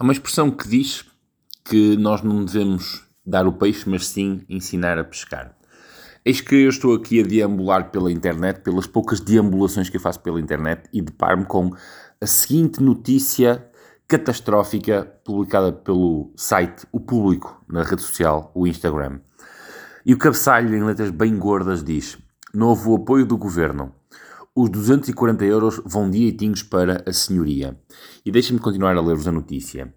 Há uma expressão que diz que nós não devemos dar o peixe, mas sim ensinar a pescar. Eis que eu estou aqui a deambular pela internet, pelas poucas deambulações que eu faço pela internet, e deparo-me com a seguinte notícia catastrófica publicada pelo site O Público, na rede social, o Instagram. E o cabeçalho, em letras bem gordas, diz: Novo apoio do governo. Os 240 euros vão direitinhos para a senhoria. E deixem-me continuar a ler-vos a notícia.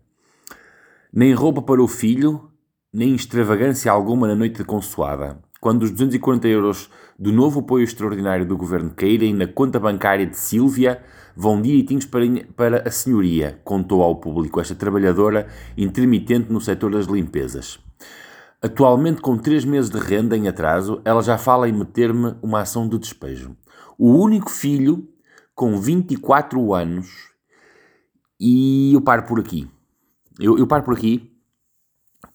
Nem roupa para o filho, nem extravagância alguma na noite de consoada. Quando os 240 euros do novo apoio extraordinário do governo caírem na conta bancária de Sílvia, vão direitinhos para, para a senhoria, contou ao público esta trabalhadora intermitente no setor das limpezas. Atualmente, com três meses de renda em atraso, ela já fala em meter-me uma ação de despejo o único filho com 24 anos e eu paro por aqui. Eu, eu paro por aqui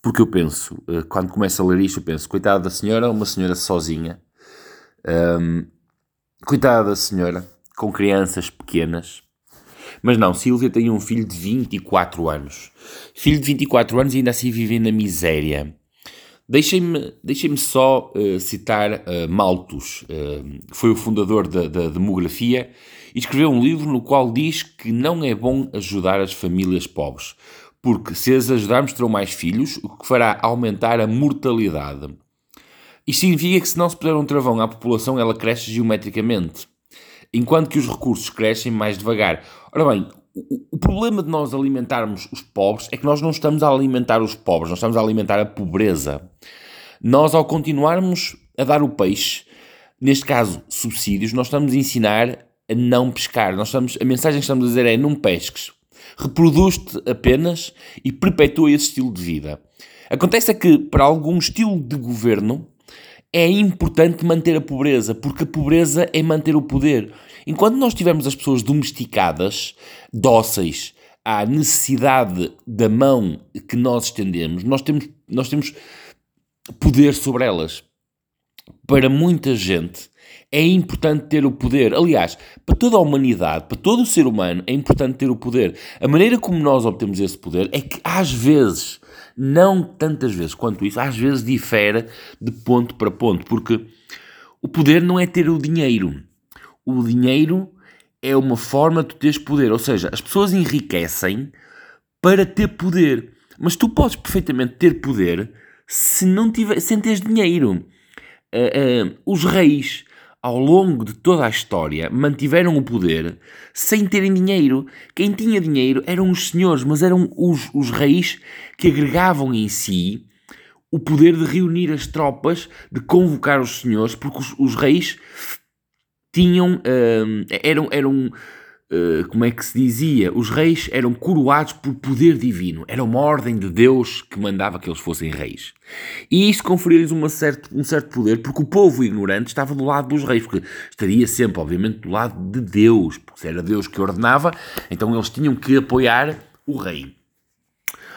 porque eu penso, eh, quando começo a ler isto, eu penso, coitada da senhora, uma senhora sozinha, um, coitada da senhora, com crianças pequenas. Mas não, Silvia tem um filho de 24 anos. Filho de 24 anos e ainda assim vive na miséria. Deixem-me deixem só uh, citar uh, Malthus, uh, que foi o fundador da, da, demografia, e escreveu um livro no qual diz que não é bom ajudar as famílias pobres, porque se as ajudarmos terão mais filhos, o que fará aumentar a mortalidade. Isto significa que se não se puser um travão à população, ela cresce geometricamente, enquanto que os recursos crescem mais devagar. Ora bem, o problema de nós alimentarmos os pobres é que nós não estamos a alimentar os pobres, nós estamos a alimentar a pobreza. Nós, ao continuarmos a dar o peixe, neste caso subsídios, nós estamos a ensinar a não pescar. Nós estamos, a mensagem que estamos a dizer é não pesques. Reproduz-te apenas e perpetua esse estilo de vida. Acontece é que, para algum estilo de governo, é importante manter a pobreza, porque a pobreza é manter o poder. Enquanto nós tivermos as pessoas domesticadas, dóceis, à necessidade da mão que nós estendemos, nós temos, nós temos poder sobre elas. Para muita gente é importante ter o poder. Aliás, para toda a humanidade, para todo o ser humano, é importante ter o poder. A maneira como nós obtemos esse poder é que às vezes, não tantas vezes quanto isso, às vezes difere de ponto para ponto, porque o poder não é ter o dinheiro o dinheiro é uma forma de teres poder. Ou seja, as pessoas enriquecem para ter poder. Mas tu podes perfeitamente ter poder se não tiver, sem teres dinheiro. Uh, uh, os reis, ao longo de toda a história, mantiveram o poder sem terem dinheiro. Quem tinha dinheiro eram os senhores, mas eram os, os reis que agregavam em si o poder de reunir as tropas, de convocar os senhores, porque os, os reis tinham, uh, eram, eram como é que se dizia, os reis eram coroados por poder divino, era uma ordem de Deus que mandava que eles fossem reis. E isso conferia-lhes um certo poder, porque o povo ignorante estava do lado dos reis, porque estaria sempre, obviamente, do lado de Deus, porque se era Deus que ordenava, então eles tinham que apoiar o rei.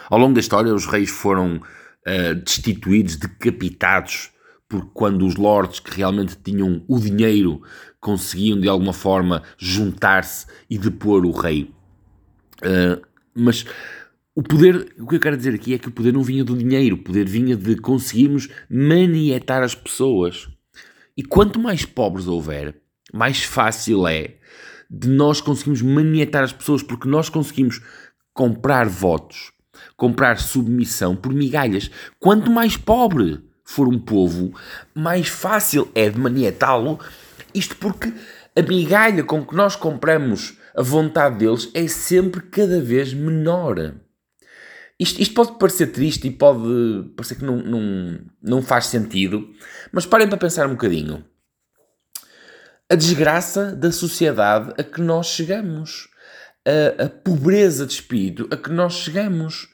Ao longo da história, os reis foram uh, destituídos, decapitados, porque quando os lords que realmente tinham o dinheiro conseguiam de alguma forma juntar-se e depor o rei. Uh, mas o poder, o que eu quero dizer aqui é que o poder não vinha do dinheiro, o poder vinha de conseguirmos manietar as pessoas. E quanto mais pobres houver, mais fácil é de nós conseguirmos manietar as pessoas, porque nós conseguimos comprar votos, comprar submissão por migalhas. Quanto mais pobre for um povo, mais fácil é de manietá-lo. Isto porque a migalha com que nós compramos a vontade deles é sempre cada vez menor. Isto, isto pode parecer triste e pode parecer que não, não, não faz sentido, mas parem para pensar um bocadinho. A desgraça da sociedade a que nós chegamos, a, a pobreza de espírito a que nós chegamos.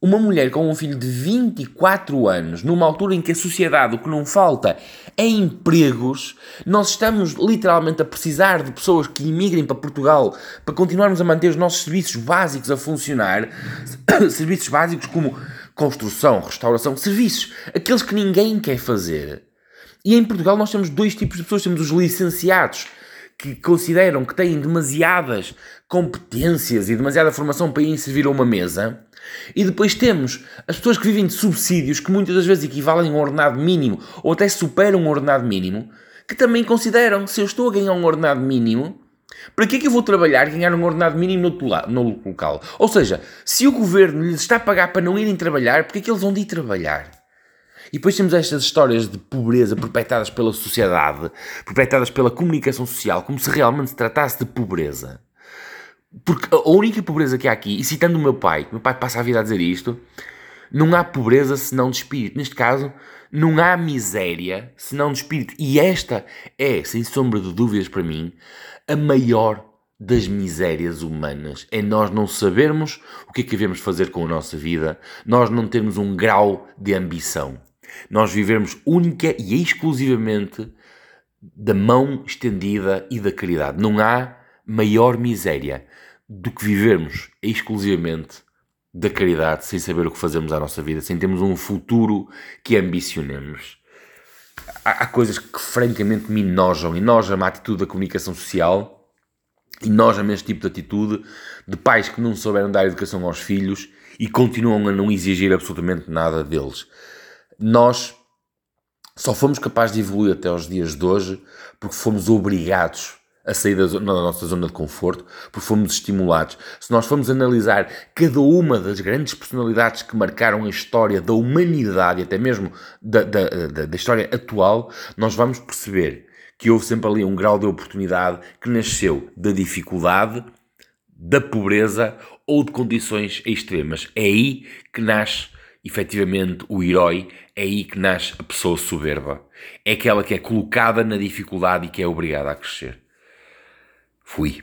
Uma mulher com um filho de 24 anos, numa altura em que a sociedade o que não falta é empregos, nós estamos literalmente a precisar de pessoas que imigrem para Portugal para continuarmos a manter os nossos serviços básicos a funcionar. serviços básicos como construção, restauração, serviços, aqueles que ninguém quer fazer. E em Portugal nós temos dois tipos de pessoas: temos os licenciados que consideram que têm demasiadas competências e demasiada formação para ir servir a uma mesa. E depois temos as pessoas que vivem de subsídios, que muitas das vezes equivalem a um ordenado mínimo ou até superam um ordenado mínimo, que também consideram se eu estou a ganhar um ordenado mínimo, para que é que eu vou trabalhar e ganhar um ordenado mínimo no, no local? Ou seja, se o governo lhes está a pagar para não irem trabalhar, porque é que eles vão de ir trabalhar? E depois temos estas histórias de pobreza perpetradas pela sociedade, perpetradas pela comunicação social, como se realmente se tratasse de pobreza. Porque a única pobreza que há aqui, e citando o meu pai, meu pai passa a vida a dizer isto, não há pobreza senão de espírito. Neste caso, não há miséria senão de espírito. E esta é, sem sombra de dúvidas para mim, a maior das misérias humanas. É nós não sabermos o que é que devemos fazer com a nossa vida, nós não termos um grau de ambição. Nós vivemos única e exclusivamente da mão estendida e da caridade. Não há maior miséria do que vivermos exclusivamente da caridade sem saber o que fazemos à nossa vida, sem termos um futuro que ambicionemos. Há, há coisas que francamente me enojam. Enoja-me a atitude da comunicação social, enoja-me este tipo de atitude de pais que não souberam dar educação aos filhos e continuam a não exigir absolutamente nada deles nós só fomos capazes de evoluir até aos dias de hoje porque fomos obrigados a sair da, zona, da, nossa zona de conforto, porque fomos estimulados. Se nós formos analisar cada uma das grandes personalidades que marcaram a história da humanidade até mesmo da, da, da história atual, nós vamos perceber que houve sempre ali um grau de oportunidade que nasceu da dificuldade, da pobreza ou de condições extremas. É aí que nasce efetivamente o herói, é aí que nasce a pessoa soberba. É aquela que é colocada na dificuldade e que é obrigada a crescer. Fui.